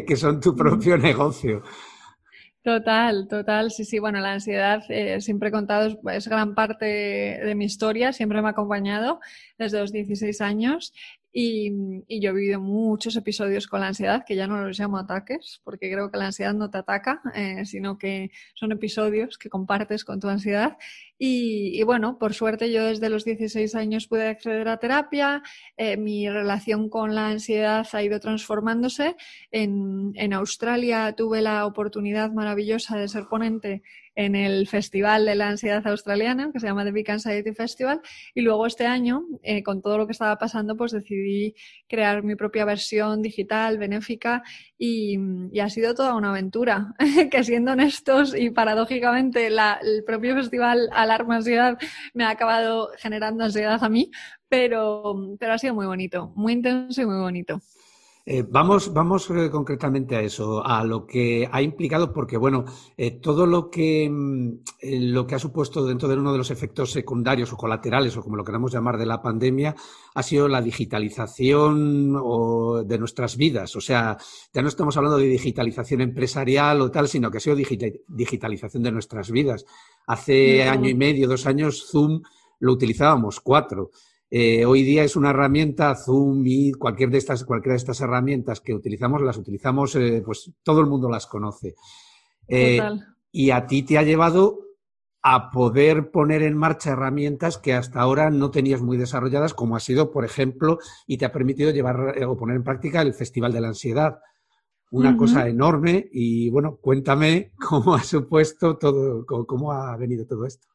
que son tu propio negocio. Total, total, sí, sí. Bueno, la ansiedad, eh, siempre he contado, es, gran parte de mi historia, siempre me ha acompañado desde los 16 años y, yo he vivido muchos episodios con la ansiedad, que ya no los llamo ataques, porque creo que la ansiedad no te ataca, eh, sino que son episodios que compartes con tu ansiedad. Y, bueno, por suerte yo desde los 16 años pude acceder a terapia, eh, mi relación con la ansiedad ha ido transformándose. En, en Australia tuve la oportunidad maravillosa de ser ponente en el Festival de la Ansiedad Australiana, que se llama The Big Anxiety Festival, y luego este año, eh, con todo lo que estaba pasando, pues decidí crear mi propia versión digital, benéfica, y, ha sido toda una aventura, [laughs] que siendo honestos y paradójicamente el propio festival Alarma Ansiedad me ha acabado generando ansiedad a mí, pero, pero ha sido muy bonito, muy intenso y muy bonito. Eh, vamos, vamos eh, concretamente a eso, a lo que ha implicado, porque bueno, eh, todo lo que, mm, lo que ha supuesto dentro de uno de los efectos secundarios o colaterales, o como lo queramos llamar, de la pandemia, ha sido la digitalización de nuestras vidas. O sea, ya no estamos hablando de digitalización empresarial o tal, sino que ha sido digitalización de nuestras vidas. Hace año y medio, dos años, Zoom lo utilizábamos cuatro. Eh, hoy día es una herramienta, Zoom, y cualquier de estas, cualquiera de estas herramientas que utilizamos, las utilizamos, eh, pues todo el mundo las conoce. Eh, y a ti te ha llevado a poder poner en marcha herramientas que hasta ahora no tenías muy desarrolladas, como ha sido, por ejemplo, y te ha permitido llevar o poner en práctica el Festival de la Ansiedad. Una cosa enorme y bueno, cuéntame [laughs] cómo ha supuesto todo, cómo ha venido todo esto.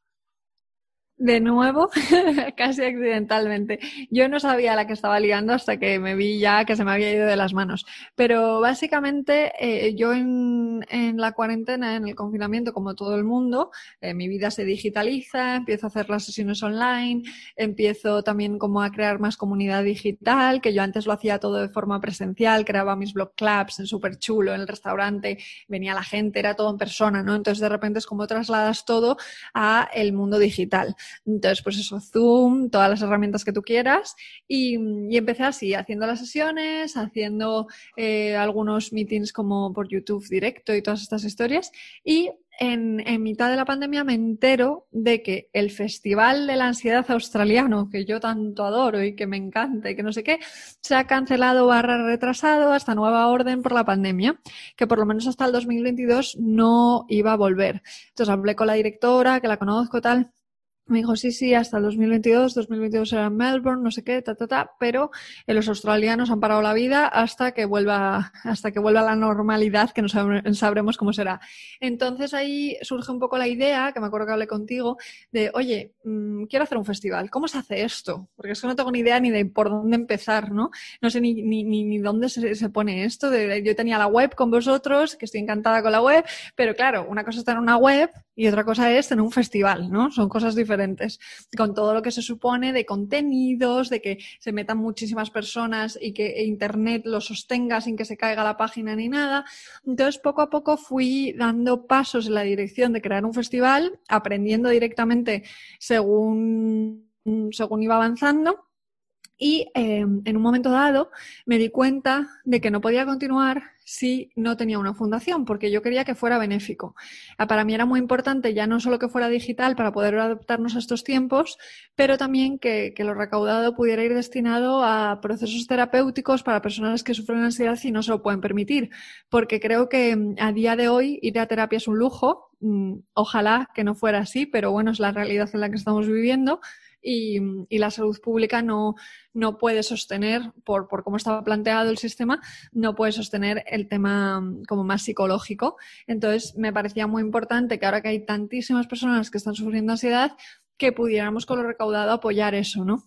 De nuevo, [laughs] casi accidentalmente. Yo no sabía la que estaba liando hasta que me vi ya que se me había ido de las manos. Pero básicamente eh, yo en, la cuarentena, en el confinamiento, como todo el mundo, eh, mi vida se digitaliza, empiezo a hacer las sesiones online, empiezo también como a crear más comunidad digital, que yo antes lo hacía todo de forma presencial, creaba mis blog clubs en súper chulo, en el restaurante, venía la gente, era todo en persona, ¿no? Entonces de repente es como trasladas todo a el mundo digital. Entonces, pues eso, Zoom, todas las herramientas que tú quieras. Y, empecé así, haciendo las sesiones, haciendo eh, algunos meetings como por YouTube directo y todas estas historias. Y en, en, mitad de la pandemia me entero de que el Festival de la Ansiedad Australiano, que yo tanto adoro y que me encanta y que no sé qué, se ha cancelado barra retrasado hasta nueva orden por la pandemia, que por lo menos hasta el 2022 no iba a volver. Entonces hablé con la directora, que la conozco tal, me dijo, sí, sí, hasta el 2022, 2022 era en Melbourne, no sé qué, ta, ta, ta, pero los australianos han parado la vida hasta que vuelva, hasta que vuelva la normalidad, que no sabremos cómo será. Entonces ahí surge un poco la idea, que me acuerdo que hablé contigo, de, oye, mm, quiero hacer un festival, ¿cómo se hace esto? Porque es que no tengo ni idea ni de por dónde empezar, ¿no? No sé ni, ni, ni, dónde se, pone esto. De, yo tenía la web con vosotros, que estoy encantada con la web, pero claro, una cosa es tener una web y otra cosa es tener un festival, ¿no? Son cosas diferentes con todo lo que se supone de contenidos, de que se metan muchísimas personas y que Internet lo sostenga sin que se caiga la página ni nada. Entonces, poco a poco fui dando pasos en la dirección de crear un festival, aprendiendo directamente según, según iba avanzando. Y eh, en un momento dado me di cuenta de que no podía continuar si no tenía una fundación, porque yo quería que fuera benéfico. Ah, para mí era muy importante ya no solo que fuera digital para poder adaptarnos a estos tiempos, pero también que, lo recaudado pudiera ir destinado a procesos terapéuticos para personas que sufren ansiedad y no se lo pueden permitir, porque creo que mm, a día de hoy ir a terapia es un lujo. Mm, ojalá que no fuera así, pero bueno, es la realidad en la que estamos viviendo y, la salud pública no, no puede sostener, por, por, cómo estaba planteado el sistema, no puede sostener el tema mm, como más psicológico. Entonces, me parecía muy importante que ahora que hay tantísimas personas que están sufriendo ansiedad, que pudiéramos con lo recaudado apoyar eso, ¿no?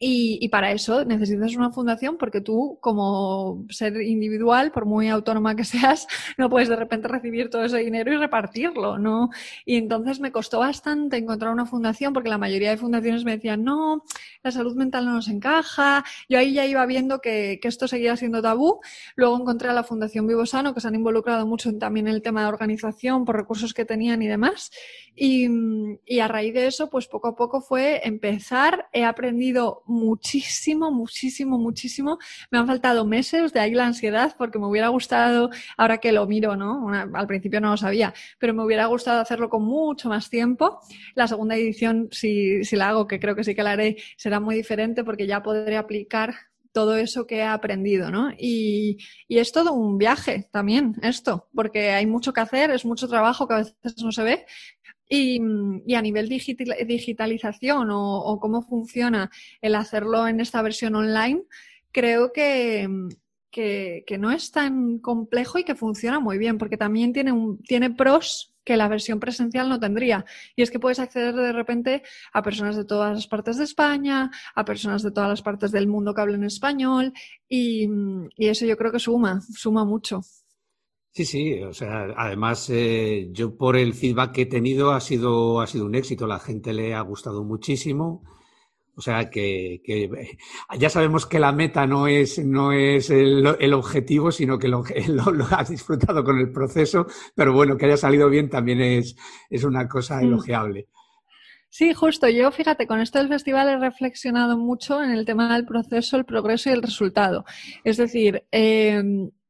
Y, y, para eso necesitas una fundación porque tú, como ser individual, por muy autónoma que seas, [laughs] no puedes de repente recibir todo ese dinero y repartirlo, ¿no? Y entonces me costó bastante encontrar una fundación porque la mayoría de fundaciones me decían, no, la salud mental no nos encaja. Yo ahí ya iba viendo que, que esto seguía siendo tabú. Luego encontré a la Fundación Vivo Sano, que se han involucrado mucho en, también en el tema de organización por recursos que tenían y demás. Y, y a raíz de eso, pues poco a poco fue empezar. He aprendido muchísimo, muchísimo, muchísimo. Me han faltado meses, de ahí la ansiedad, porque me hubiera gustado, ahora que lo miro, ¿no? al principio no lo sabía, pero me hubiera gustado hacerlo con mucho más tiempo. La segunda edición, si, si la hago, que creo que sí que la haré, será muy diferente porque ya podré aplicar todo eso que he aprendido, ¿no? Y, y, es todo un viaje también, esto, porque hay mucho que hacer, es mucho trabajo que a veces no se ve, y, y, a nivel digitalización o, cómo funciona el hacerlo en esta versión online, creo que, que, que, no es tan complejo y que funciona muy bien, porque también tiene, un, tiene pros que la versión presencial no tendría. Y es que puedes acceder de repente a personas de todas las partes de España, a personas de todas las partes del mundo que hablen español, y, y eso yo creo que suma, suma mucho. Sí, sí, o sea, además eh, yo por el feedback que he tenido ha sido, ha sido un éxito, la gente le ha gustado muchísimo. O sea que, que [laughs] ya sabemos que la meta no es, no es el, el objetivo, sino que lo, [laughs] lo, lo, has disfrutado con el proceso, pero bueno, que haya salido bien también es, es una cosa mm. elogiable. Sí, justo. Yo, fíjate, con esto del festival he reflexionado mucho en el tema del proceso, el progreso y el resultado. Es decir, eh,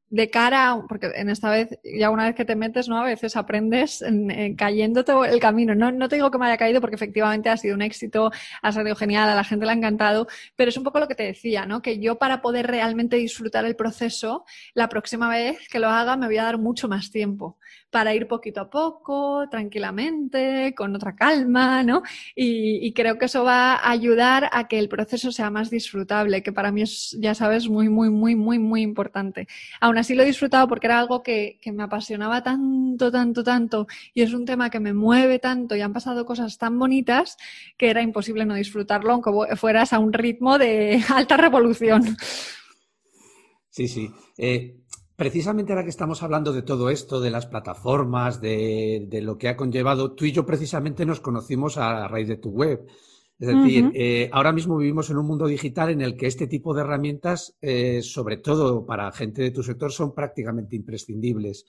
de cara, porque en esta vez, ya una vez que te metes, ¿no? A veces aprendes en, en cayéndote el camino. No, no te digo que me haya caído porque efectivamente ha sido un éxito, ha salido genial, a la gente le ha encantado, pero es un poco lo que te decía, ¿no? Que yo para poder realmente disfrutar el proceso, la próxima vez que lo haga me voy a dar mucho más tiempo para ir poquito a poco, tranquilamente, con otra calma, ¿no? Y, y creo que eso va a ayudar a que el proceso sea más disfrutable, que para mí es, ya sabes, muy, muy, muy, muy, muy importante. Aún así lo he disfrutado porque era algo que, me apasionaba tanto, tanto, tanto y es un tema que me mueve tanto y han pasado cosas tan bonitas que era imposible no disfrutarlo aunque fueras a un ritmo de [laughs] alta revolución. Sí, sí. Eh, precisamente ahora que estamos hablando de todo esto, de las plataformas, de, lo que ha conllevado, tú y yo precisamente nos conocimos a raíz de tu web. Es decir, eh, ahora mismo vivimos en un mundo digital en el que este tipo de herramientas, eh, sobre todo para gente de tu sector, son prácticamente imprescindibles.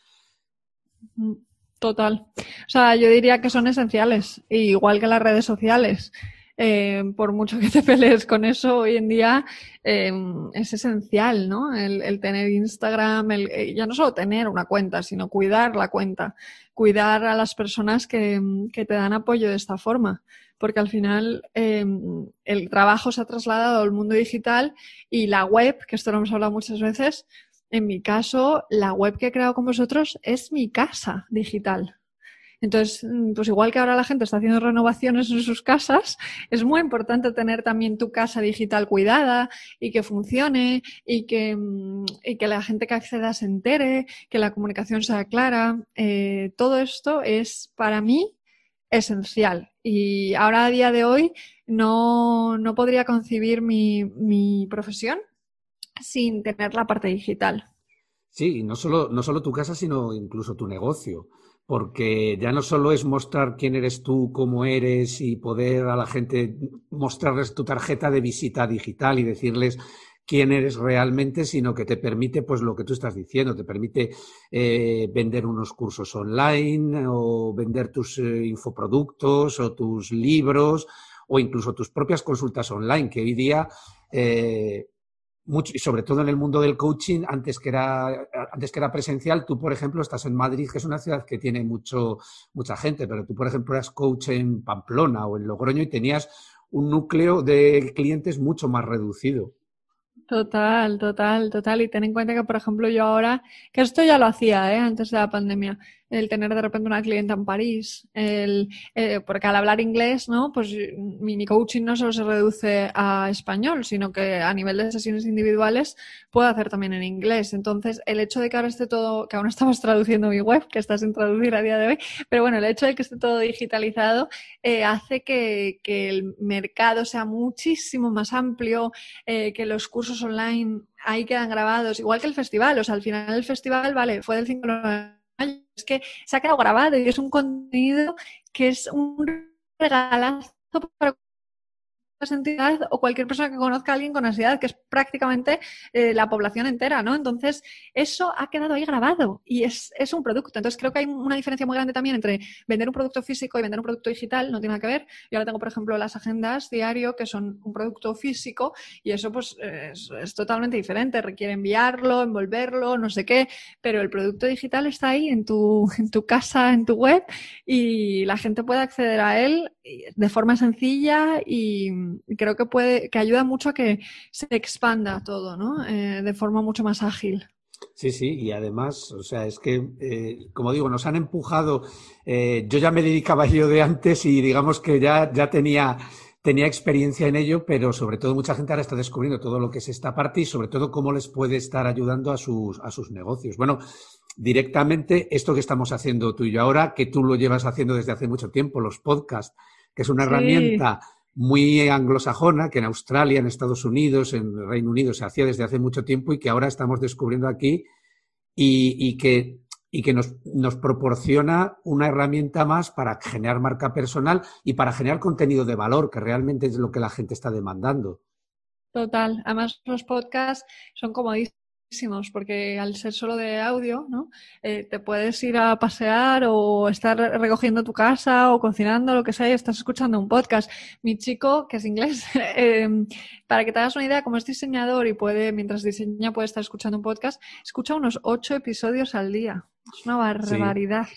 Total. O sea, yo diría que son esenciales, igual que las redes sociales. Eh, por mucho que te [laughs] pelees con eso hoy en día, es esencial, ¿no? El, tener Instagram, el, ya no solo tener una cuenta, sino cuidar la cuenta, cuidar a las personas que, que te dan apoyo de esta forma porque al final em, el trabajo se ha trasladado al mundo digital y la web, que esto lo hemos hablado muchas veces, en mi caso, la web que he creado con vosotros es mi casa digital. Entonces, mm, pues igual que ahora la gente está haciendo renovaciones en sus casas, es muy importante tener también tu casa digital cuidada y que funcione y que, mm, y que la gente que acceda se entere, que la comunicación sea clara. Eh, todo esto es para mí esencial. Y ahora a día de hoy no, no podría concebir mi, mi, profesión sin tener la parte digital. Sí, no solo, no solo tu casa, sino incluso tu negocio. Porque ya no solo es mostrar quién eres tú, cómo eres y poder a la gente mostrarles tu tarjeta de visita digital y decirles quién eres realmente, sino que te permite, pues lo que tú estás diciendo, te permite eh, vender unos cursos online o vender tus eh, infoproductos o tus libros o incluso tus propias consultas online, que hoy día, eh, y sobre todo en el mundo del coaching, antes que, era, antes que era presencial, tú, por ejemplo, estás en Madrid, que es una ciudad que tiene mucho, mucha gente, pero tú, por ejemplo, eras coach en Pamplona o en Logroño y tenías un núcleo de clientes mucho más reducido. Total, total, total. Y ten en cuenta que, por ejemplo, yo ahora, que esto ya lo hacía, ¿eh? antes de la pandemia, el tener de repente una clienta en París, el, eh, porque al hablar inglés, ¿no? Pues mi, coaching no solo se reduce a español, sino que a nivel de sesiones individuales puedo hacer también en inglés. Entonces, el hecho de que ahora esté todo, que aún estamos [laughs] traduciendo mi web, que está sin traducir a día de hoy, pero bueno, el hecho de que esté todo digitalizado eh, hace que, que, el mercado sea muchísimo más amplio, eh, que los cursos online ahí quedan grabados, igual que el festival. O sea, al final el festival, vale, fue del 5 de es que se ha quedado grabado y es un contenido que es un regalazo para entidad o cualquier persona que conozca a alguien con ansiedad, que es prácticamente eh, la población entera, ¿no? Entonces, eso ha quedado ahí grabado y es, es, un producto. Entonces, creo que hay una diferencia muy grande también entre vender un producto físico y vender un producto digital, no tiene nada que ver. Yo ahora tengo, por ejemplo, las agendas diario, que son un producto físico y eso, pues, es, es totalmente diferente. Requiere enviarlo, envolverlo, no sé qué, pero el producto digital está ahí en tu, en tu casa, en tu web y la gente puede acceder a él de forma sencilla y creo que puede, que ayuda mucho a que se expanda todo, ¿no? Eh, de forma mucho más ágil. Sí, sí, y además, o sea, es que, eh, como digo, nos han empujado. Eh, yo ya me dedicaba yo de antes y digamos que ya, ya tenía, tenía experiencia en ello, pero sobre todo mucha gente ahora está descubriendo todo lo que es esta parte y sobre todo cómo les puede estar ayudando a sus, a sus negocios. Bueno, directamente esto que estamos haciendo tú y yo ahora, que tú lo llevas haciendo desde hace mucho tiempo, los podcasts, que es una herramienta muy anglosajona, que en Australia, en Estados Unidos, en el Reino Unido se hacía desde hace mucho tiempo y que ahora estamos descubriendo aquí y, que, y que nos, nos, proporciona una herramienta más para generar marca personal y para generar contenido de valor, que realmente es lo que la gente está demandando. Total. Además, los podcasts son como porque al ser solo de audio, ¿no? Eh, te puedes ir a pasear o estar recogiendo tu casa o cocinando, lo que sea, y estás escuchando un podcast. Mi chico, que es inglés, [laughs] em, para que te hagas una idea, como es diseñador y puede, mientras diseña, puede estar escuchando un podcast, escucha unos ocho episodios al día. Es una barbaridad.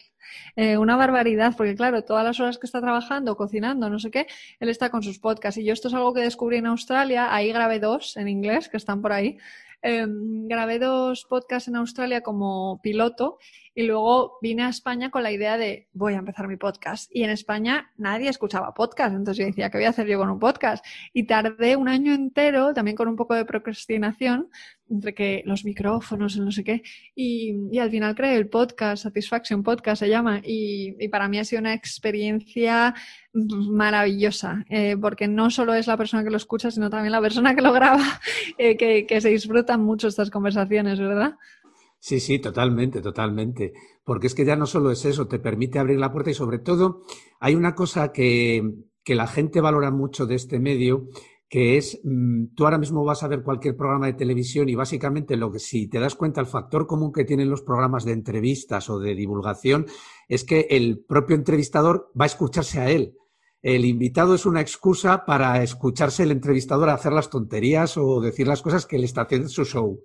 Eh, una barbaridad, porque claro, todas las horas que está trabajando, cocinando, no sé qué, él está con sus podcasts. Y yo esto es algo que descubrí en Australia, ahí grabé dos en inglés, que están por ahí, Em, grabé dos podcasts en Australia como piloto y luego vine a España con la idea de voy a empezar mi podcast. Y en España nadie escuchaba podcast, entonces yo decía, ¿qué voy a hacer yo con un podcast? Y tardé un año entero, también con un poco de procrastinación, entre que los micrófonos, no sé qué, y, al final creé el podcast, Satisfaction Podcast se llama, y, para mí ha sido una experiencia maravillosa, eh, porque no solo es la persona que lo escucha, sino también la persona que lo graba, [laughs] eh, que, que se disfrutan mucho estas conversaciones, ¿verdad? Sí, sí, totalmente, totalmente. Porque es que ya no solo es eso, te permite abrir la puerta y sobre todo hay una cosa que, que la gente valora mucho de este medio, que es, mm, tú ahora mismo vas a ver cualquier programa de televisión y básicamente lo que si te das cuenta, el factor común que tienen los programas de entrevistas o de divulgación es que el propio entrevistador va a escucharse a él. El invitado es una excusa para escucharse el entrevistador a hacer las tonterías o decir las cosas que él está haciendo en su show.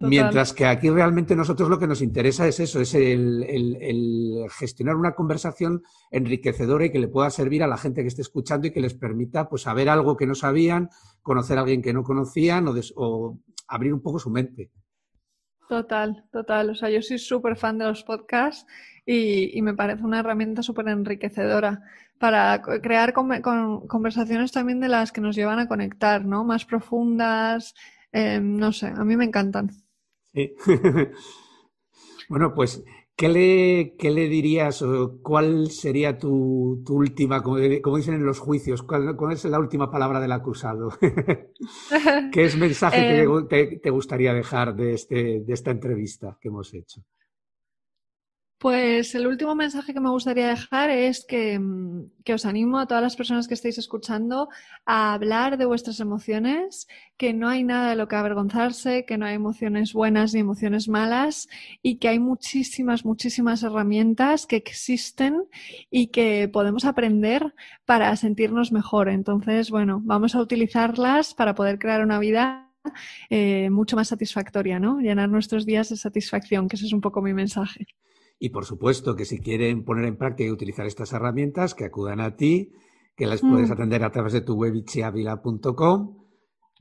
Mientras que aquí realmente nosotros lo que nos interesa es eso, es el, gestionar una conversación enriquecedora y que le pueda servir a la gente que esté escuchando y que les permita pues saber algo que no sabían, conocer a alguien que no conocían o, abrir un poco su mente. Total, total. O sea, yo soy súper fan de los podcasts y, me parece una herramienta súper enriquecedora para crear conversaciones también de las que nos llevan a conectar, ¿no? Más profundas, Em, no sé, a mí me encantan. Sí. [laughs] bueno, pues, ¿qué le, qué le dirías o cuál sería tu, última, como, dicen en los juicios, cuál, es la última palabra del acusado? [laughs] ¿Qué es mensaje que [laughs] em. te, gustaría dejar de, este, de esta entrevista que hemos hecho? Pues el último mensaje que me gustaría dejar es mm, que, os animo a todas las personas que estéis escuchando a hablar de vuestras emociones, que no hay nada de lo que avergonzarse, que no hay emociones buenas ni emociones malas y que hay muchísimas, muchísimas herramientas que existen y que podemos aprender para sentirnos mejor. Entonces, bueno, vamos a utilizarlas para poder crear una vida eh, mucho más satisfactoria, ¿no? Llenar nuestros días de satisfacción, que ese es un poco mi mensaje. Y por supuesto que si quieren poner en práctica y utilizar estas herramientas, que acudan a ti, que las puedes mm. atender a través de tu web ichiavila.com.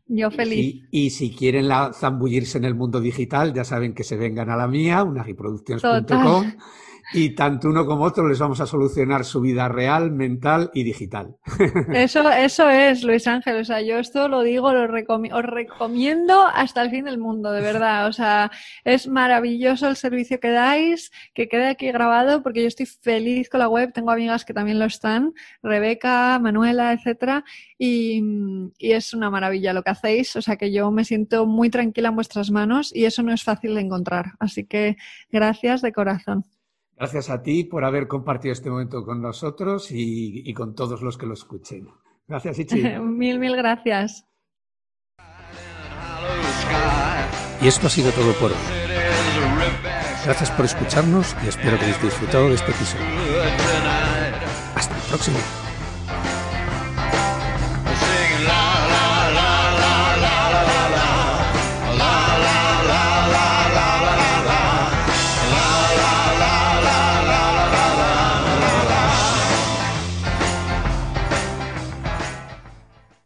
Yo feliz. Y, si quieren zambullirse en el mundo digital, ya saben que se vengan a la mía, unagiproducciones.com y tanto uno como otro les vamos a solucionar su vida real, mental y digital. [laughs] Eso, eso es, Luis Ángel. O sea, yo esto lo digo, lo os recomiendo hasta el fin del mundo, de verdad. O sea, es maravilloso el servicio que dais, que quede aquí grabado, porque yo estoy feliz con la web. Tengo amigas que también lo están, Rebeca, Manuela, etcétera, y, y es una maravilla lo que hacéis. O sea, que yo me siento muy tranquila en vuestras manos y eso no es fácil de encontrar. Así que gracias de corazón. Gracias a ti por haber compartido este momento con nosotros y, con todos los que lo escuchen. Gracias, Ichi. [laughs] mil, mil gracias. Y esto ha sido todo por hoy. Gracias por escucharnos y espero que hayáis disfrutado de este episodio. Hasta el próximo.